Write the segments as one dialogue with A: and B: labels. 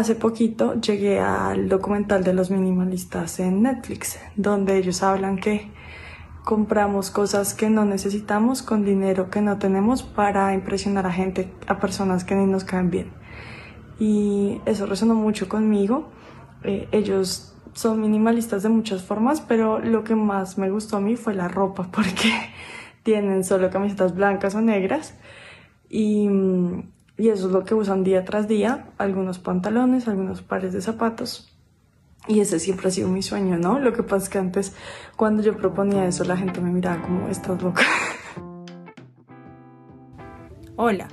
A: hace poquito llegué al documental de los minimalistas en Netflix, donde ellos hablan que compramos cosas que no necesitamos con dinero que no tenemos para impresionar a gente, a personas que ni nos caen bien. Y eso resonó mucho conmigo. Eh, ellos son minimalistas de muchas formas, pero lo que más me gustó a mí fue la ropa, porque tienen solo camisetas blancas o negras y, y eso es lo que usan día tras día, algunos pantalones, algunos pares de zapatos. Y ese siempre ha sido mi sueño, ¿no? Lo que pasa es que antes, cuando yo proponía eso, la gente me miraba como, estás loca.
B: Hola,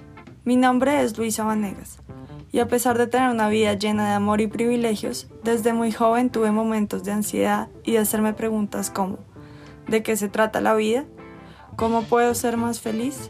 B: mi nombre es Luisa Vanegas. Y a pesar de tener una vida llena de amor y privilegios, desde muy joven tuve momentos de ansiedad y de hacerme preguntas como, ¿de qué se trata la vida? ¿Cómo puedo ser más feliz?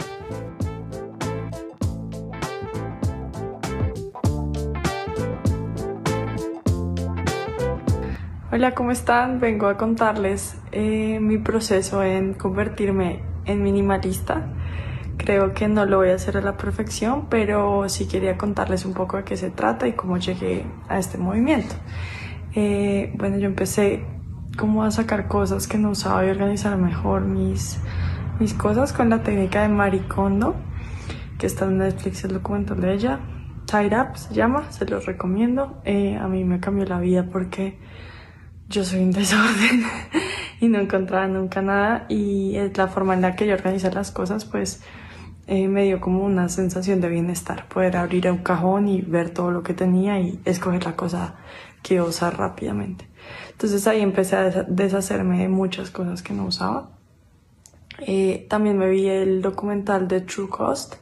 A: Hola, ¿cómo están? Vengo a contarles eh, mi proceso en convertirme en minimalista. Creo que no lo voy a hacer a la perfección, pero sí quería contarles un poco de qué se trata y cómo llegué a este movimiento. Eh, bueno, yo empecé como a sacar cosas que no usaba y organizar mejor mis, mis cosas con la técnica de Maricondo, que está en Netflix, el documental de ella. Tied Up se llama, se los recomiendo. Eh, a mí me cambió la vida porque yo soy un desorden y no encontraba nunca nada y es la forma en la que yo organizo las cosas pues eh, me dio como una sensación de bienestar, poder abrir un cajón y ver todo lo que tenía y escoger la cosa que usar rápidamente. Entonces ahí empecé a deshacerme de muchas cosas que no usaba. Eh, también me vi el documental de True Cost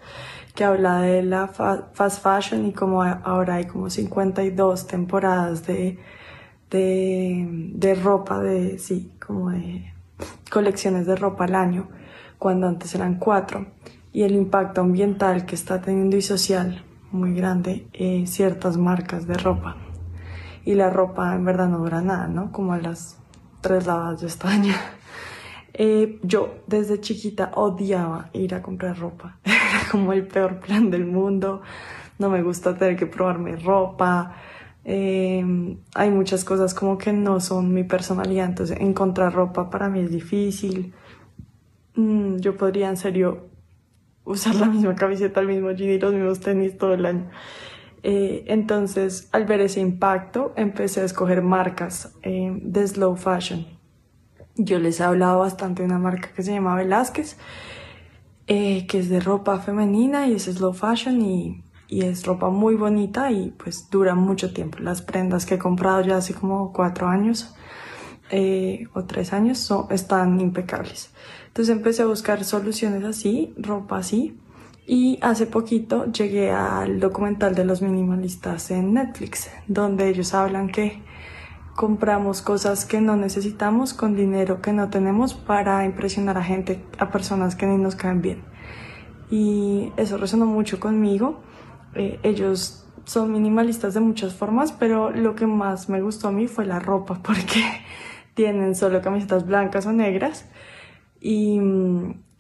A: que habla de la fast fashion y como ahora hay como 52 temporadas de de, de ropa, de, sí, como de colecciones de ropa al año, cuando antes eran cuatro, y el impacto ambiental que está teniendo y social muy grande eh, ciertas marcas de ropa. Y la ropa en verdad no dura nada, ¿no? Como las tres lavadas de estaña. Eh, yo desde chiquita odiaba ir a comprar ropa. Era como el peor plan del mundo. No me gusta tener que probarme ropa. Eh, hay muchas cosas como que no son mi personalidad, entonces encontrar ropa para mí es difícil. Mm, yo podría en serio usar la misma camiseta, el mismo jean y los mismos tenis todo el año. Eh, entonces, al ver ese impacto, empecé a escoger marcas eh, de slow fashion. Yo les he hablado bastante de una marca que se llama Velázquez, que es de ropa femenina y es slow fashion y y es ropa muy bonita y pues dura mucho tiempo. Las prendas que he comprado ya hace como cuatro años eh, o tres años son, están impecables. Entonces empecé a buscar soluciones así, ropa así. Y hace poquito llegué al documental de los minimalistas en Netflix, donde ellos hablan que compramos cosas que no necesitamos con dinero que no tenemos para impresionar a gente, a personas que ni nos caen bien. Y eso resonó mucho conmigo eh, ellos son minimalistas de muchas formas, pero lo que más me gustó a mí fue la ropa, porque tienen solo camisetas blancas o negras y,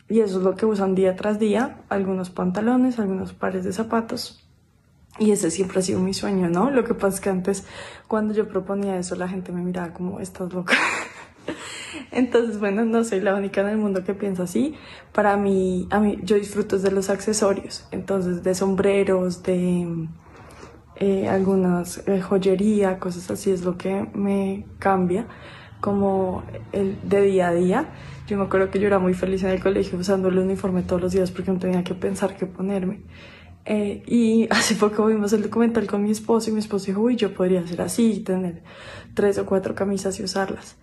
A: y eso es lo que usan día tras día, algunos pantalones, algunos pares de zapatos. Y ese siempre ha sido mi sueño, ¿no? Lo que pasa es que antes, cuando yo proponía eso, la gente me miraba como, estás loca. Entonces, bueno, no soy la única en el mundo que piensa así. Para mí, a mí, yo disfruto de los accesorios, entonces de sombreros, de eh, algunas eh, joyería, cosas así es lo que me cambia como el de día a día. Yo me acuerdo que yo era muy feliz en el colegio usando el uniforme todos los días porque no tenía que pensar qué ponerme. Eh, y hace poco vimos el documental con mi esposo y mi esposo dijo, uy, yo podría ser así, tener tres o cuatro camisas y usarlas.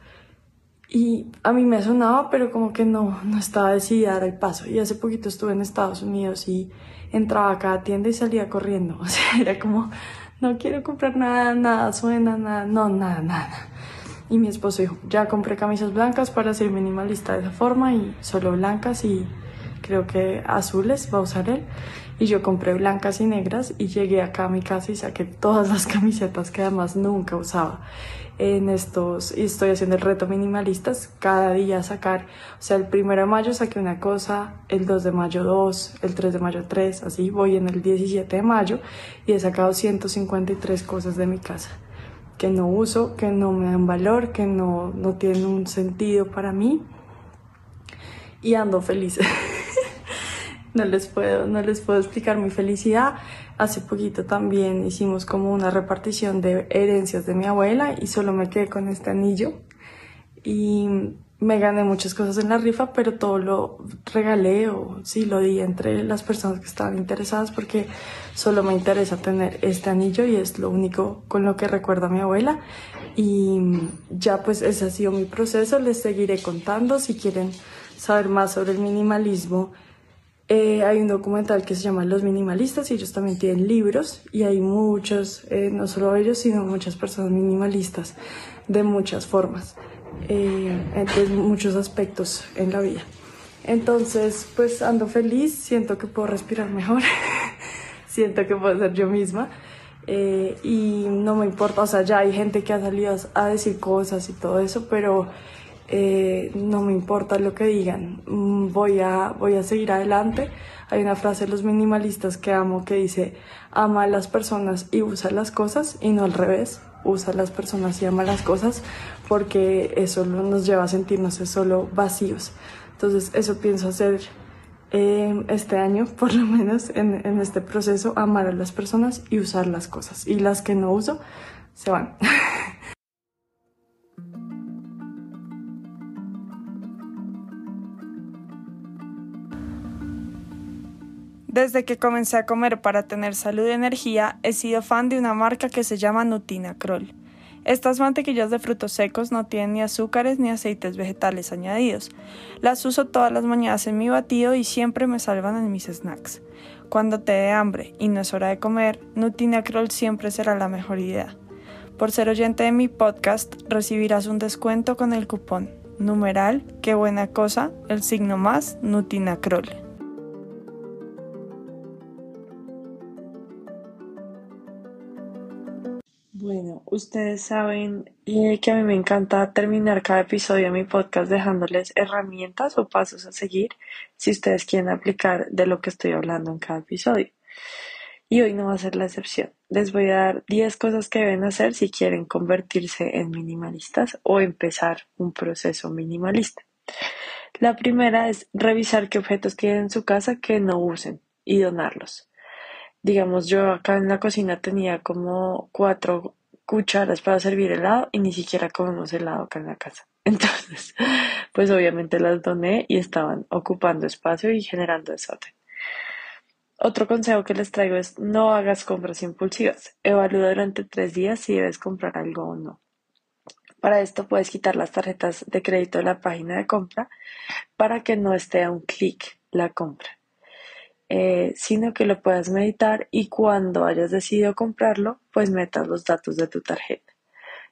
A: Y a mí me sonaba, pero como que no, no estaba decidida a dar el paso. Y hace poquito estuve en Estados Unidos y entraba a cada tienda y salía corriendo. O sea, era como, no quiero comprar nada, nada suena, nada, no, nada, nada.
C: Y mi esposo dijo, ya compré camisas blancas para ser minimalista de esa forma y solo blancas y creo que azules va a usar él. Y yo compré blancas y negras y llegué acá a mi casa y saqué todas las camisetas que además nunca usaba en estos, y estoy haciendo el reto minimalistas, cada día sacar, o sea, el primero de mayo saqué una cosa, el 2 de mayo dos, el 3 de mayo tres, así voy en el 17 de mayo y he sacado 153 cosas de mi casa que no uso, que no me dan valor, que no, no tienen un sentido para mí y ando feliz. no les puedo, no les puedo explicar mi felicidad. Hace poquito también hicimos como una repartición de herencias de mi abuela y solo me quedé con este anillo. Y me gané muchas cosas en la rifa, pero todo lo regalé o sí lo di entre las personas que estaban interesadas porque solo me interesa tener este anillo y es lo único con lo que recuerdo a mi abuela. Y ya pues ese ha sido mi proceso, les seguiré contando si quieren saber más sobre el minimalismo eh, hay un documental que se llama Los Minimalistas y ellos también tienen libros y hay muchos, eh, no solo ellos, sino muchas personas minimalistas de muchas formas, eh, de muchos aspectos en la vida. Entonces, pues ando feliz, siento que puedo respirar mejor, siento que puedo ser yo misma eh, y no me importa, o sea, ya hay gente que ha salido a decir cosas y todo eso, pero eh, no me importa lo que digan, mm, voy a, voy a seguir adelante. Hay una frase de los minimalistas que amo que dice, ama a las personas y usa las cosas y no al revés, usa a las personas y ama las cosas porque eso nos lleva a sentirnos solo vacíos. Entonces eso pienso hacer eh, este año, por lo menos en, en este proceso, amar a las personas y usar las cosas. Y las que no uso, se van.
A: Desde que comencé a comer para tener salud y energía, he sido fan de una marca que se llama Nutina Kroll. Estas mantequillas de frutos secos no tienen ni azúcares ni aceites vegetales añadidos. Las uso todas las mañanas en mi batido y siempre me salvan en mis snacks. Cuando te dé hambre y no es hora de comer, Nutina Kroll siempre será la mejor idea. Por ser oyente de mi podcast, recibirás un descuento con el cupón numeral, qué buena cosa, el signo más, Nutina
C: ustedes saben eh, que a mí me encanta terminar cada episodio de mi podcast dejándoles herramientas o pasos a seguir si ustedes quieren aplicar de lo que estoy hablando en cada episodio. Y hoy no va a ser la excepción. Les voy a dar 10 cosas que deben hacer si quieren convertirse en minimalistas o empezar un proceso minimalista. La primera es revisar qué objetos tienen en su casa que no usen y donarlos. Digamos, yo acá en la cocina tenía como cuatro cucharas para servir helado y ni siquiera comemos helado acá en la casa. Entonces, pues obviamente las doné y estaban ocupando espacio y generando desorden. Otro consejo que les traigo es no hagas compras impulsivas. Evalúa durante tres días si debes comprar algo o no. Para esto puedes quitar las tarjetas de crédito de la página de compra para que no esté a un clic la compra. Eh, sino que lo puedas meditar y cuando hayas decidido comprarlo, pues metas los datos de tu tarjeta.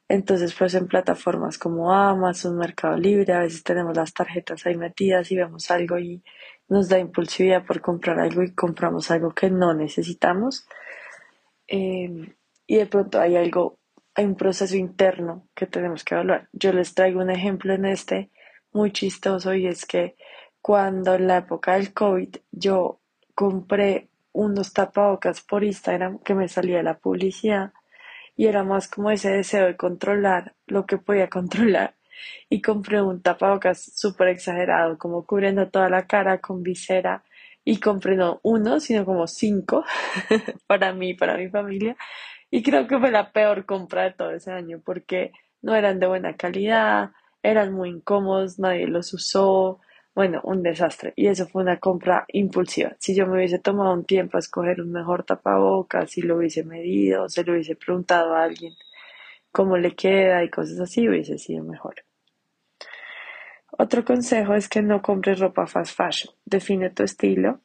C: Entonces, pues en plataformas como Amazon, Mercado Libre, a veces tenemos las tarjetas ahí metidas y vemos algo y nos da impulsividad por comprar algo y compramos algo que no necesitamos. Eh, y de pronto hay algo, hay un proceso interno que tenemos que evaluar. Yo les traigo un ejemplo en este muy chistoso y es que cuando en la época del COVID yo compré unos tapabocas por Instagram que me salía la publicidad y era más como ese deseo de controlar lo que podía controlar. Y compré un tapabocas súper exagerado como cubriendo toda la cara con visera. Y compré no uno sino como cinco para mí para mi familia. Y creo que fue la peor compra de todo ese año porque no eran de buena calidad eran muy incómodos nadie los usó bueno, un desastre. Y eso fue una compra impulsiva. Si yo me hubiese tomado un tiempo a escoger un mejor tapabocas, si lo hubiese medido, se lo hubiese preguntado a alguien cómo le queda y cosas así, hubiese sido mejor. Otro consejo es que no compres ropa fast fashion. Define tu estilo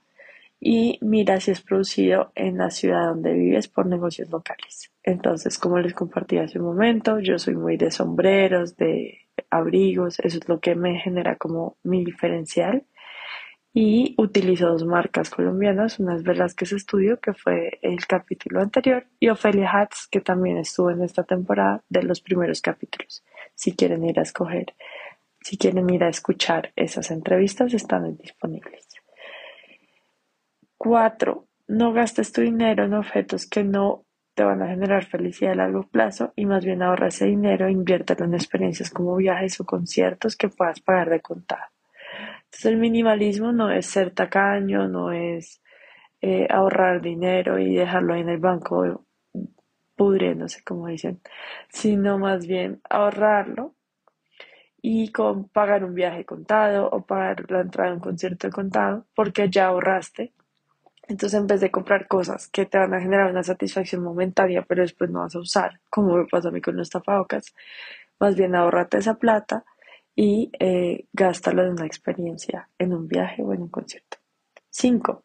C: y mira si es producido en la ciudad donde vives por negocios locales. Entonces, como les compartí hace un momento, yo soy muy de sombreros, de abrigos, eso es lo que me genera como mi diferencial. Y utilizo dos marcas colombianas, una es Velázquez Estudio, que fue el capítulo anterior, y Ophelia Hats, que también estuvo en esta temporada de los primeros capítulos. Si quieren ir a escoger, si quieren ir a escuchar esas entrevistas, están disponibles. Cuatro, no gastes tu dinero en objetos que no te van a generar felicidad a largo plazo y más bien ahorra ese dinero e inviértelo en experiencias como viajes o conciertos que puedas pagar de contado. Entonces el minimalismo no es ser tacaño, no es eh, ahorrar dinero y dejarlo en el banco pudriéndose, como dicen, sino más bien ahorrarlo y pagar un viaje contado o pagar la entrada a un concierto contado porque ya ahorraste entonces, en vez de comprar cosas que te van a generar una satisfacción momentánea, pero después no vas a usar, como me pasó a mí con los tapabocas, más bien ahorrate esa plata y eh, gástalo en una experiencia, en un viaje o en un concierto. 5.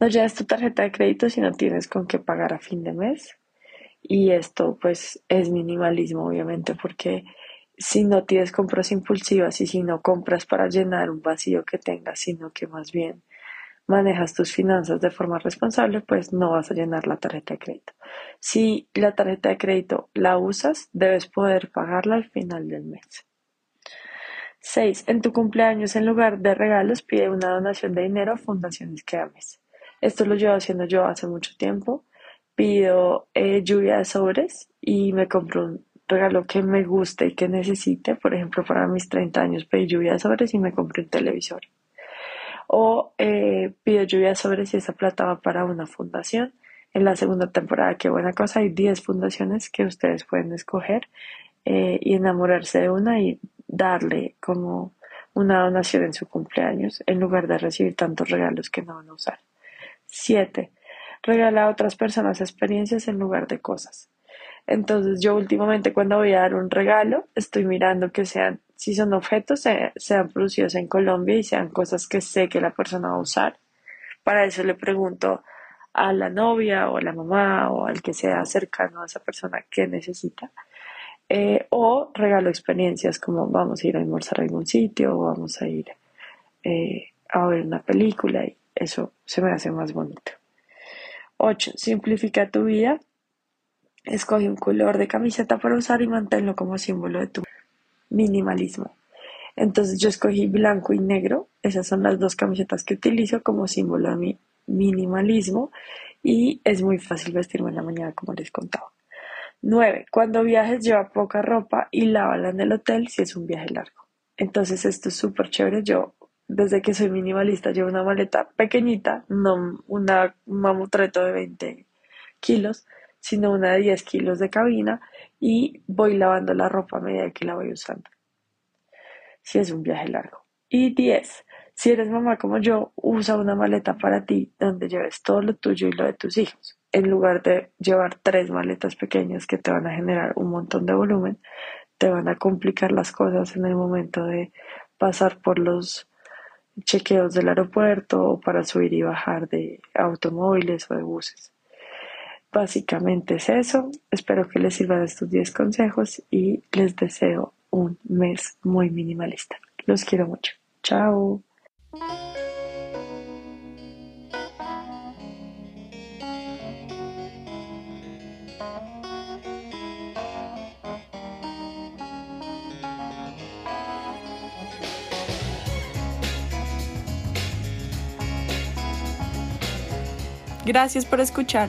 C: No lleves tu tarjeta de crédito si no tienes con qué pagar a fin de mes. Y esto pues es minimalismo, obviamente, porque si no tienes compras impulsivas y si no compras para llenar un vacío que tengas, sino que más bien manejas tus finanzas de forma responsable, pues no vas a llenar la tarjeta de crédito. Si la tarjeta de crédito la usas, debes poder pagarla al final del mes. 6. En tu cumpleaños, en lugar de regalos, pide una donación de dinero a fundaciones que ames. Esto lo llevo haciendo yo hace mucho tiempo. Pido eh, lluvia de sobres y me compro un regalo que me guste y que necesite. Por ejemplo, para mis 30 años pedí lluvia de sobres y me compré un televisor o eh, pido lluvia sobre si esa plata va para una fundación. En la segunda temporada, qué buena cosa, hay 10 fundaciones que ustedes pueden escoger eh, y enamorarse de una y darle como una donación en su cumpleaños en lugar de recibir tantos regalos que no van a usar. 7. Regala a otras personas experiencias en lugar de cosas. Entonces yo últimamente cuando voy a dar un regalo estoy mirando que sean, si son objetos, sean producidos en Colombia y sean cosas que sé que la persona va a usar. Para eso le pregunto a la novia o a la mamá o al que sea cercano a esa persona que necesita. Eh, o regalo experiencias como vamos a ir a almorzar a algún sitio o vamos a ir eh, a ver una película y eso se me hace más bonito. 8. Simplifica tu vida Escoge un color de camiseta para usar y manténlo como símbolo de tu minimalismo. Entonces yo escogí blanco y negro. Esas son las dos camisetas que utilizo como símbolo de mi minimalismo y es muy fácil vestirme en la mañana como les contaba. 9. Cuando viajes lleva poca ropa y lávala en el hotel si es un viaje largo. Entonces esto es súper chévere. Yo desde que soy minimalista llevo una maleta pequeñita, no una, un mamutreto de 20 kilos, sino una de 10 kilos de cabina y voy lavando la ropa a medida que la voy usando. Si es un viaje largo. Y 10. Si eres mamá como yo, usa una maleta para ti donde lleves todo lo tuyo y lo de tus hijos. En lugar de llevar tres maletas pequeñas que te van a generar un montón de volumen, te van a complicar las cosas en el momento de pasar por los chequeos del aeropuerto o para subir y bajar de automóviles o de buses. Básicamente es eso. Espero que les sirvan estos 10 consejos y les deseo un mes muy minimalista. Los quiero mucho. Chao.
A: Gracias por escuchar.